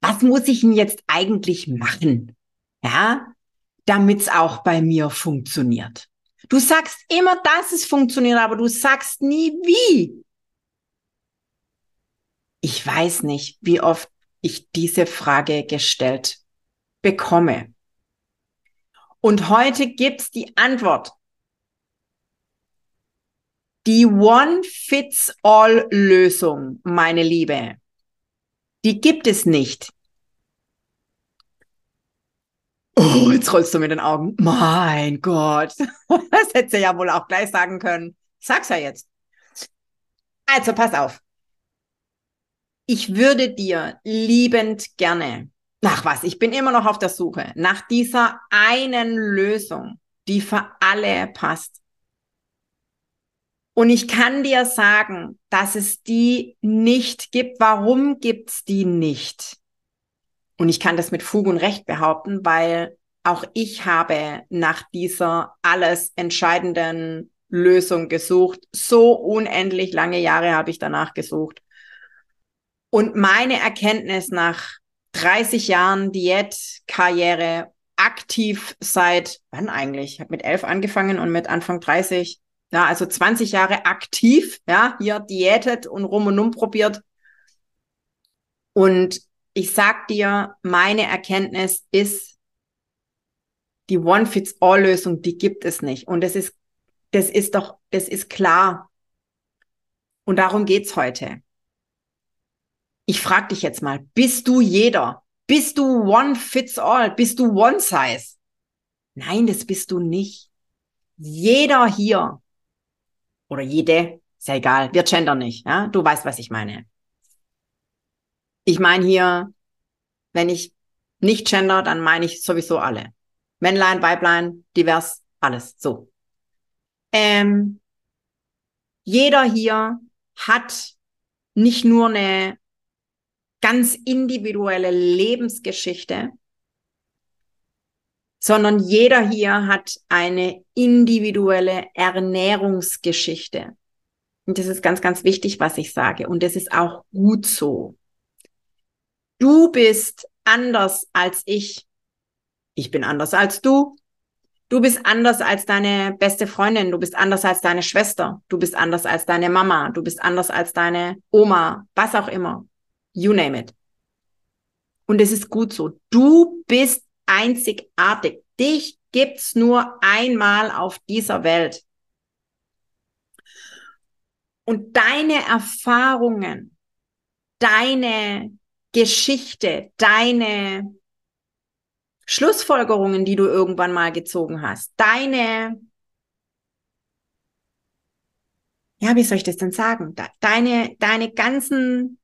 Was muss ich denn jetzt eigentlich machen? Ja, damit es auch bei mir funktioniert. Du sagst immer, dass es funktioniert, aber du sagst nie wie. Ich weiß nicht, wie oft ich diese Frage gestellt bekomme. Und heute gibt's die Antwort. Die One-Fits-All-Lösung, meine Liebe die gibt es nicht. Oh, jetzt rollst du mit den Augen. Mein Gott. Das hätte sie ja wohl auch gleich sagen können. Sag's ja jetzt. Also, pass auf. Ich würde dir liebend gerne, nach was, ich bin immer noch auf der Suche, nach dieser einen Lösung, die für alle passt. Und ich kann dir sagen, dass es die nicht gibt. Warum gibt's die nicht? Und ich kann das mit Fug und Recht behaupten, weil auch ich habe nach dieser alles entscheidenden Lösung gesucht. So unendlich lange Jahre habe ich danach gesucht. Und meine Erkenntnis nach 30 Jahren Diätkarriere, aktiv seit, wann eigentlich? Ich habe mit elf angefangen und mit Anfang 30 ja, also 20 Jahre aktiv, ja, hier diätet und rum und um probiert. Und ich sag dir, meine Erkenntnis ist, die One-Fits-All-Lösung, die gibt es nicht. Und das ist, das ist doch, das ist klar. Und darum geht's heute. Ich frag dich jetzt mal, bist du jeder? Bist du One-Fits-All? Bist du One-Size? Nein, das bist du nicht. Jeder hier oder jede, ist ja egal, wir gendern nicht, ja, du weißt, was ich meine. Ich meine hier, wenn ich nicht gender, dann meine ich sowieso alle. Männlein, Weiblein, divers, alles, so. Ähm, jeder hier hat nicht nur eine ganz individuelle Lebensgeschichte, sondern jeder hier hat eine individuelle Ernährungsgeschichte. Und das ist ganz, ganz wichtig, was ich sage. Und das ist auch gut so. Du bist anders als ich. Ich bin anders als du. Du bist anders als deine beste Freundin. Du bist anders als deine Schwester. Du bist anders als deine Mama. Du bist anders als deine Oma. Was auch immer. You name it. Und es ist gut so. Du bist einzigartig. Dich gibt's nur einmal auf dieser Welt. Und deine Erfahrungen, deine Geschichte, deine Schlussfolgerungen, die du irgendwann mal gezogen hast, deine, ja, wie soll ich das denn sagen? Deine, deine ganzen,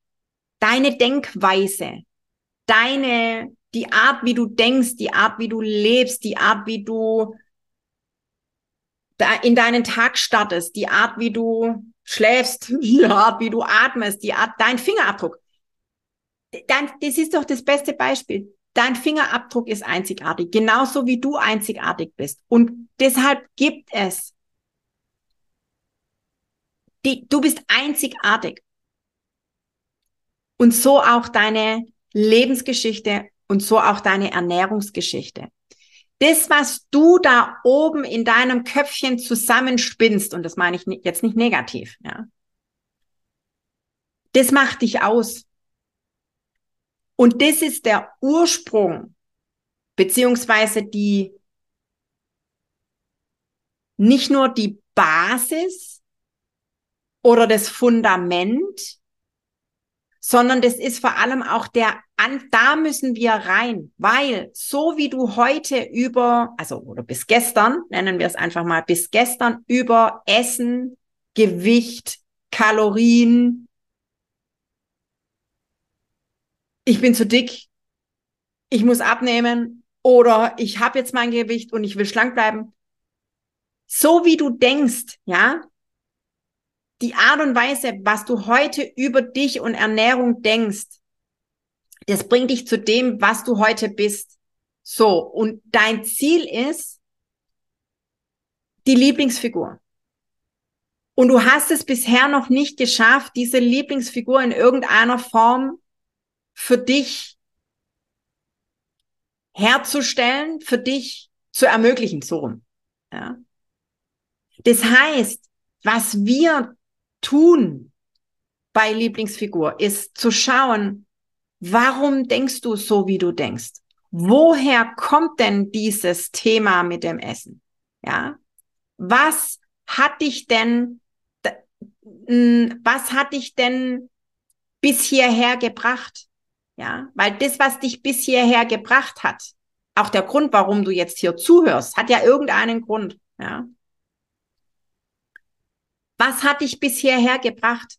deine Denkweise, deine die Art, wie du denkst, die Art, wie du lebst, die Art, wie du in deinen Tag startest, die Art, wie du schläfst, die Art, wie du atmest, die Art, dein Fingerabdruck. Dein, das ist doch das beste Beispiel. Dein Fingerabdruck ist einzigartig, genauso wie du einzigartig bist. Und deshalb gibt es. Die, du bist einzigartig. Und so auch deine Lebensgeschichte und so auch deine Ernährungsgeschichte. Das, was du da oben in deinem Köpfchen zusammenspinnst, und das meine ich jetzt nicht negativ, ja, das macht dich aus. Und das ist der Ursprung, beziehungsweise die, nicht nur die Basis oder das Fundament, sondern das ist vor allem auch der, an, da müssen wir rein, weil so wie du heute über, also oder bis gestern, nennen wir es einfach mal, bis gestern über Essen, Gewicht, Kalorien, ich bin zu dick, ich muss abnehmen oder ich habe jetzt mein Gewicht und ich will schlank bleiben. So wie du denkst, ja, die Art und Weise, was du heute über dich und Ernährung denkst, das bringt dich zu dem, was du heute bist. So, und dein Ziel ist die Lieblingsfigur. Und du hast es bisher noch nicht geschafft, diese Lieblingsfigur in irgendeiner Form für dich herzustellen, für dich zu ermöglichen, so rum. Ja. Das heißt, was wir tun bei Lieblingsfigur, ist zu schauen, warum denkst du so, wie du denkst? Woher kommt denn dieses Thema mit dem Essen? Ja. Was hat dich denn was hat dich denn bis hierher gebracht? Ja, weil das, was dich bis hierher gebracht hat, auch der Grund, warum du jetzt hier zuhörst, hat ja irgendeinen Grund. Ja. Was hat dich bis hierher gebracht?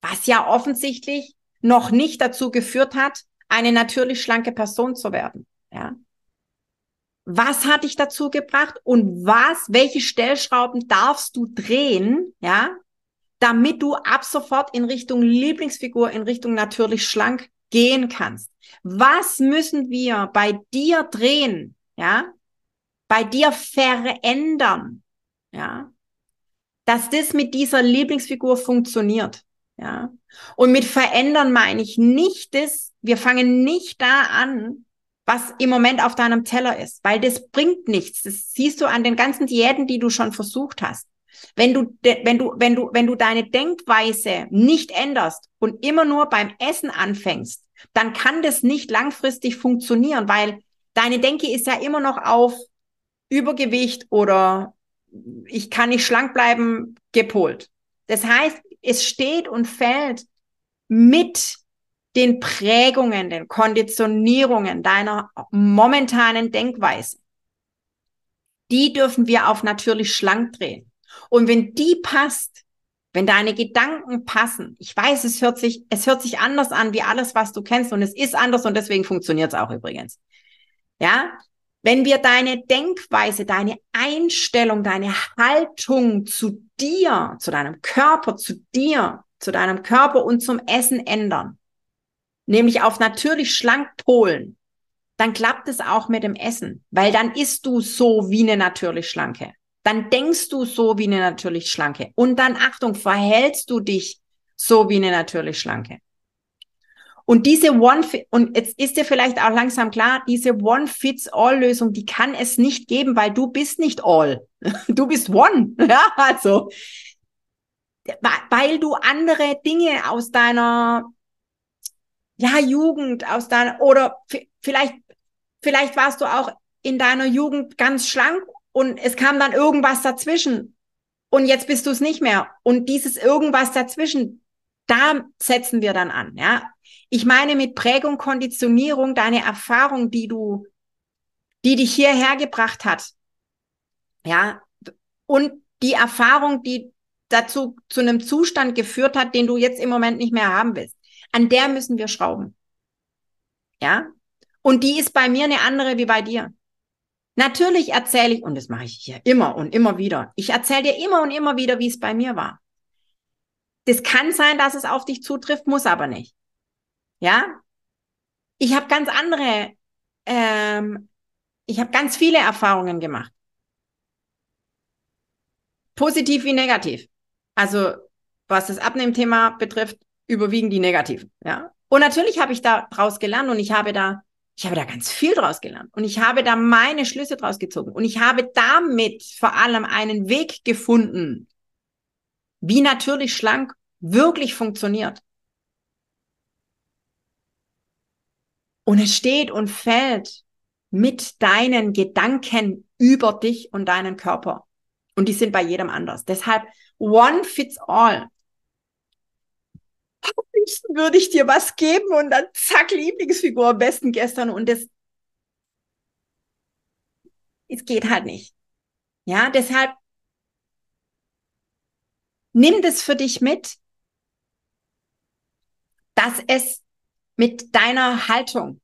Was ja offensichtlich noch nicht dazu geführt hat, eine natürlich schlanke Person zu werden. Ja. Was hat dich dazu gebracht und was, welche Stellschrauben darfst du drehen, ja, damit du ab sofort in Richtung Lieblingsfigur, in Richtung natürlich schlank gehen kannst. Was müssen wir bei dir drehen? Ja, bei dir verändern? Ja, dass das mit dieser Lieblingsfigur funktioniert. Ja, und mit verändern meine ich nicht das, wir fangen nicht da an, was im Moment auf deinem Teller ist, weil das bringt nichts. Das siehst du an den ganzen Diäten, die du schon versucht hast. Wenn du, wenn du, wenn du, wenn du deine Denkweise nicht änderst und immer nur beim Essen anfängst, dann kann das nicht langfristig funktionieren, weil deine Denke ist ja immer noch auf Übergewicht oder ich kann nicht schlank bleiben gepolt. Das heißt, es steht und fällt mit den Prägungen, den Konditionierungen deiner momentanen Denkweise. Die dürfen wir auf natürlich schlank drehen. Und wenn die passt, wenn deine Gedanken passen, ich weiß, es hört sich, es hört sich anders an wie alles, was du kennst und es ist anders und deswegen funktioniert es auch übrigens. Ja, wenn wir deine Denkweise, deine Einstellung, deine Haltung zu dir, zu deinem Körper, zu dir, zu deinem Körper und zum Essen ändern, nämlich auf natürlich schlank polen, dann klappt es auch mit dem Essen, weil dann isst du so wie eine natürlich schlanke dann denkst du so wie eine natürlich Schlanke. Und dann, Achtung, verhältst du dich so wie eine natürlich Schlanke. Und diese One, und jetzt ist dir vielleicht auch langsam klar, diese One-Fits-All-Lösung, die kann es nicht geben, weil du bist nicht all. Du bist One. Ja, also, weil du andere Dinge aus deiner, ja, Jugend, aus deiner, oder vielleicht, vielleicht warst du auch in deiner Jugend ganz schlank und es kam dann irgendwas dazwischen und jetzt bist du es nicht mehr. Und dieses irgendwas dazwischen, da setzen wir dann an. Ja, ich meine mit Prägung, Konditionierung, deine Erfahrung, die du, die dich hierher gebracht hat. Ja, und die Erfahrung, die dazu zu einem Zustand geführt hat, den du jetzt im Moment nicht mehr haben willst. An der müssen wir schrauben. Ja, und die ist bei mir eine andere wie bei dir. Natürlich erzähle ich, und das mache ich hier immer und immer wieder, ich erzähle dir immer und immer wieder, wie es bei mir war. Das kann sein, dass es auf dich zutrifft, muss aber nicht. Ja? Ich habe ganz andere, ähm, ich habe ganz viele Erfahrungen gemacht. Positiv wie negativ. Also was das Abnehmthema betrifft, überwiegen die negativen. Ja? Und natürlich habe ich da draus gelernt und ich habe da ich habe da ganz viel draus gelernt und ich habe da meine Schlüsse draus gezogen und ich habe damit vor allem einen Weg gefunden, wie natürlich schlank wirklich funktioniert. Und es steht und fällt mit deinen Gedanken über dich und deinen Körper. Und die sind bei jedem anders. Deshalb one fits all liebsten würde ich dir was geben und dann zack, Lieblingsfigur am besten gestern und das, es geht halt nicht. Ja, deshalb nimm das für dich mit, dass es mit deiner Haltung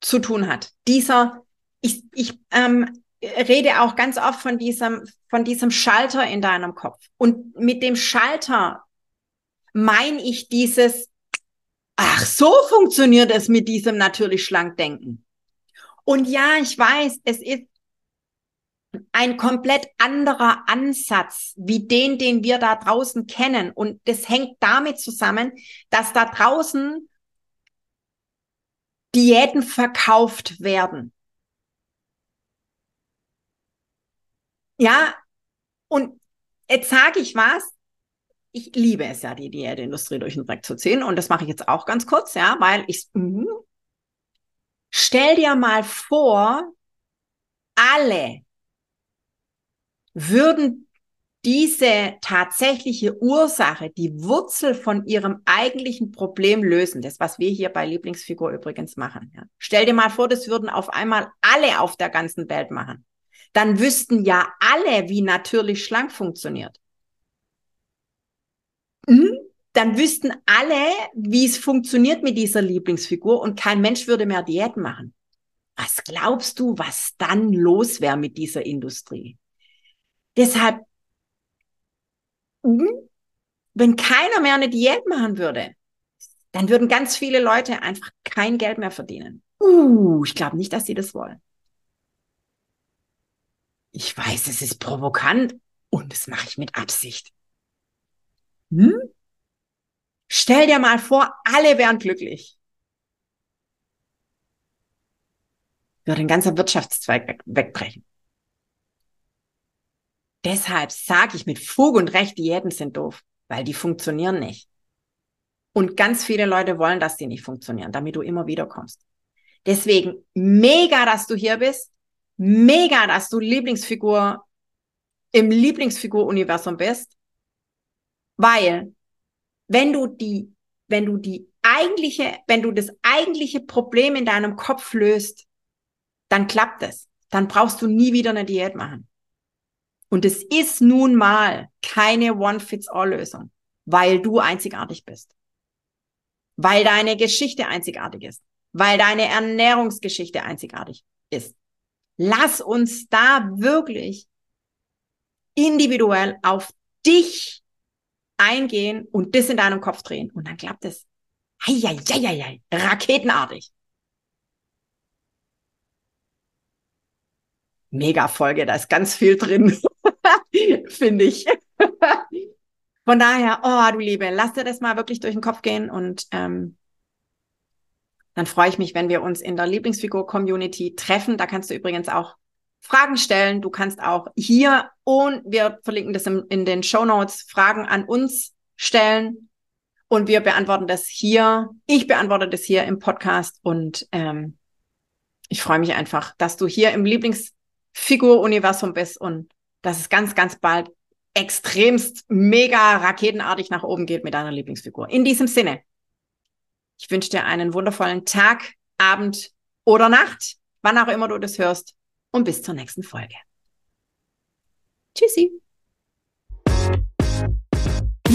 zu tun hat. Dieser, ich, ich ähm, rede auch ganz oft von diesem, von diesem Schalter in deinem Kopf. Und mit dem Schalter meine ich dieses, ach, so funktioniert es mit diesem natürlich schlank denken. Und ja, ich weiß, es ist ein komplett anderer Ansatz wie den, den wir da draußen kennen. Und das hängt damit zusammen, dass da draußen Diäten verkauft werden. Ja, und jetzt sage ich was. Ich liebe es ja, die Diätindustrie durch den Dreck zu ziehen. Und das mache ich jetzt auch ganz kurz, ja, weil ich, mh, stell dir mal vor, alle würden diese tatsächliche Ursache, die Wurzel von ihrem eigentlichen Problem lösen, das, was wir hier bei Lieblingsfigur übrigens machen. Ja. Stell dir mal vor, das würden auf einmal alle auf der ganzen Welt machen. Dann wüssten ja alle, wie natürlich schlank funktioniert. Mhm. Dann wüssten alle, wie es funktioniert mit dieser Lieblingsfigur und kein Mensch würde mehr Diäten machen. Was glaubst du, was dann los wäre mit dieser Industrie? Deshalb, hm, wenn keiner mehr eine Diät machen würde, dann würden ganz viele Leute einfach kein Geld mehr verdienen. Uh, ich glaube nicht, dass sie das wollen. Ich weiß, es ist provokant und das mache ich mit Absicht. Hm? Stell dir mal vor, alle wären glücklich. Würde ein ganzer Wirtschaftszweig weg, wegbrechen. Deshalb sage ich mit Fug und Recht, Diäten sind doof, weil die funktionieren nicht. Und ganz viele Leute wollen, dass die nicht funktionieren, damit du immer wieder kommst. Deswegen mega, dass du hier bist. Mega, dass du Lieblingsfigur im Lieblingsfigur-Universum bist. Weil, wenn du die, wenn du die eigentliche, wenn du das eigentliche Problem in deinem Kopf löst, dann klappt es. Dann brauchst du nie wieder eine Diät machen. Und es ist nun mal keine One-Fits-All-Lösung, weil du einzigartig bist. Weil deine Geschichte einzigartig ist. Weil deine Ernährungsgeschichte einzigartig ist. Lass uns da wirklich individuell auf dich eingehen und das in deinem Kopf drehen. Und dann klappt es. Heieieiei, raketenartig. Mega Folge, da ist ganz viel drin. Finde ich. Von daher, oh du Liebe, lass dir das mal wirklich durch den Kopf gehen und ähm, dann freue ich mich, wenn wir uns in der Lieblingsfigur-Community treffen. Da kannst du übrigens auch Fragen stellen. Du kannst auch hier und wir verlinken das in, in den Show Notes Fragen an uns stellen und wir beantworten das hier. Ich beantworte das hier im Podcast und ähm, ich freue mich einfach, dass du hier im Lieblingsfigur-Universum bist und dass es ganz, ganz bald extremst mega raketenartig nach oben geht mit deiner Lieblingsfigur. In diesem Sinne, ich wünsche dir einen wundervollen Tag, Abend oder Nacht, wann auch immer du das hörst und bis zur nächsten Folge. Tschüssi.